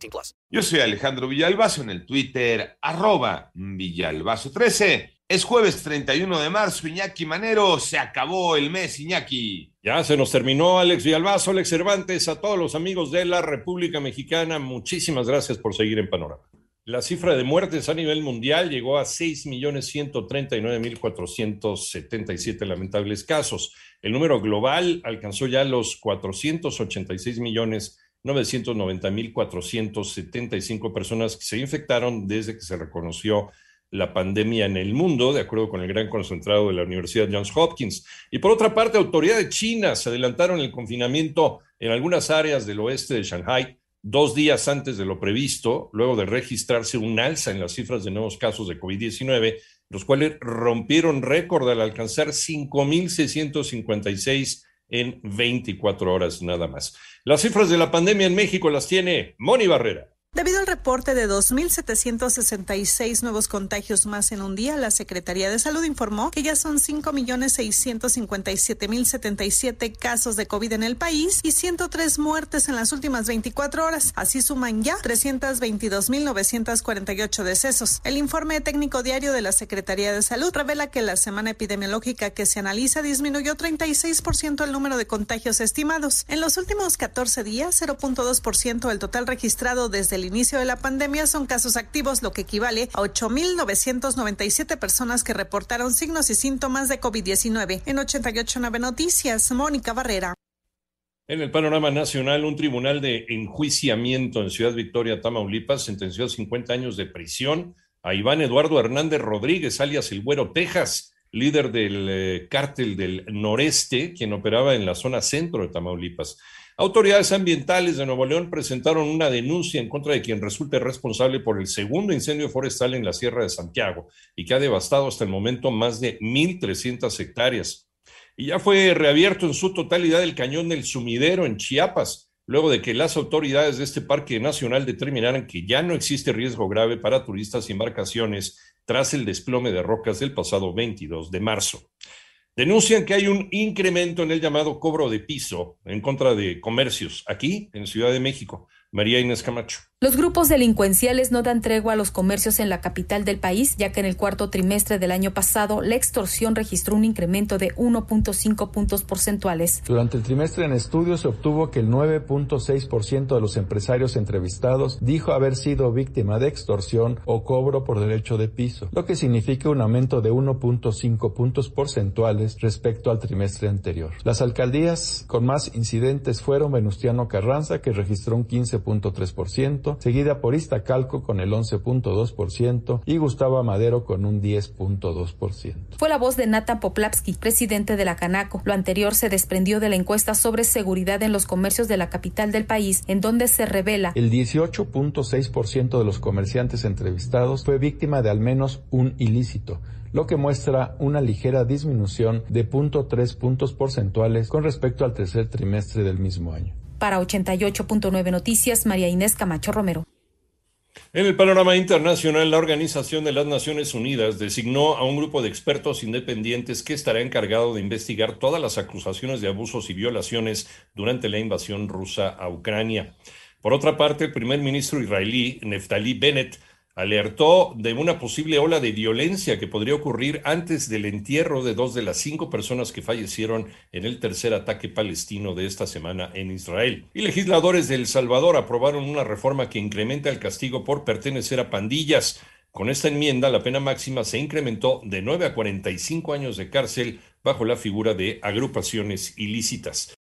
18 plus. Yo soy Alejandro Villalbazo en el Twitter, arroba Villalbazo13. Es jueves 31 de marzo, Iñaki Manero, se acabó el mes, Iñaki. Ya se nos terminó Alex Villalbazo, Alex Cervantes, a todos los amigos de la República Mexicana, muchísimas gracias por seguir en Panorama. La cifra de muertes a nivel mundial llegó a 6.139.477 lamentables casos. El número global alcanzó ya los 486.990.475 personas se infectaron desde que se reconoció la pandemia en el mundo, de acuerdo con el gran concentrado de la Universidad Johns Hopkins. Y por otra parte, autoridades chinas adelantaron el confinamiento en algunas áreas del oeste de Shanghai dos días antes de lo previsto, luego de registrarse un alza en las cifras de nuevos casos de COVID-19, los cuales rompieron récord al alcanzar 5.656 en 24 horas nada más. Las cifras de la pandemia en México las tiene Moni Barrera. Debido al reporte de 2.766 nuevos contagios más en un día, la Secretaría de Salud informó que ya son 5.657.077 casos de COVID en el país y 103 muertes en las últimas 24 horas. Así suman ya 322.948 decesos. El informe técnico diario de la Secretaría de Salud revela que la semana epidemiológica que se analiza disminuyó 36% el número de contagios estimados. En los últimos 14 días, 0.2% del total registrado desde el inicio de la pandemia son casos activos, lo que equivale a 8.997 personas que reportaron signos y síntomas de COVID-19. En 889 Noticias, Mónica Barrera. En el panorama nacional, un tribunal de enjuiciamiento en Ciudad Victoria, Tamaulipas, sentenció a 50 años de prisión a Iván Eduardo Hernández Rodríguez, alias El Güero Texas, líder del eh, cártel del noreste, quien operaba en la zona centro de Tamaulipas. Autoridades ambientales de Nuevo León presentaron una denuncia en contra de quien resulte responsable por el segundo incendio forestal en la Sierra de Santiago y que ha devastado hasta el momento más de 1.300 hectáreas. Y ya fue reabierto en su totalidad el cañón del sumidero en Chiapas, luego de que las autoridades de este parque nacional determinaran que ya no existe riesgo grave para turistas y embarcaciones tras el desplome de rocas del pasado 22 de marzo. Denuncian que hay un incremento en el llamado cobro de piso en contra de comercios aquí en Ciudad de México. María Inés Camacho. Los grupos delincuenciales no dan tregua a los comercios en la capital del país, ya que en el cuarto trimestre del año pasado la extorsión registró un incremento de 1.5 puntos porcentuales. Durante el trimestre en estudio se obtuvo que el 9.6% de los empresarios entrevistados dijo haber sido víctima de extorsión o cobro por derecho de piso, lo que significa un aumento de 1.5 puntos porcentuales respecto al trimestre anterior. Las alcaldías con más incidentes fueron Venustiano Carranza, que registró un 15.3%, seguida por Iztacalco con el 11.2% y Gustavo Madero con un 10.2%. Fue la voz de Nathan Poplavsky, presidente de la Canaco. Lo anterior se desprendió de la encuesta sobre seguridad en los comercios de la capital del país, en donde se revela el 18.6% de los comerciantes entrevistados fue víctima de al menos un ilícito lo que muestra una ligera disminución de 0.3 puntos porcentuales con respecto al tercer trimestre del mismo año. Para 88.9 Noticias, María Inés Camacho Romero. En el panorama internacional, la Organización de las Naciones Unidas designó a un grupo de expertos independientes que estará encargado de investigar todas las acusaciones de abusos y violaciones durante la invasión rusa a Ucrania. Por otra parte, el primer ministro israelí, Neftali Bennett, alertó de una posible ola de violencia que podría ocurrir antes del entierro de dos de las cinco personas que fallecieron en el tercer ataque palestino de esta semana en Israel. Y legisladores de El Salvador aprobaron una reforma que incrementa el castigo por pertenecer a pandillas. Con esta enmienda, la pena máxima se incrementó de 9 a 45 años de cárcel bajo la figura de agrupaciones ilícitas.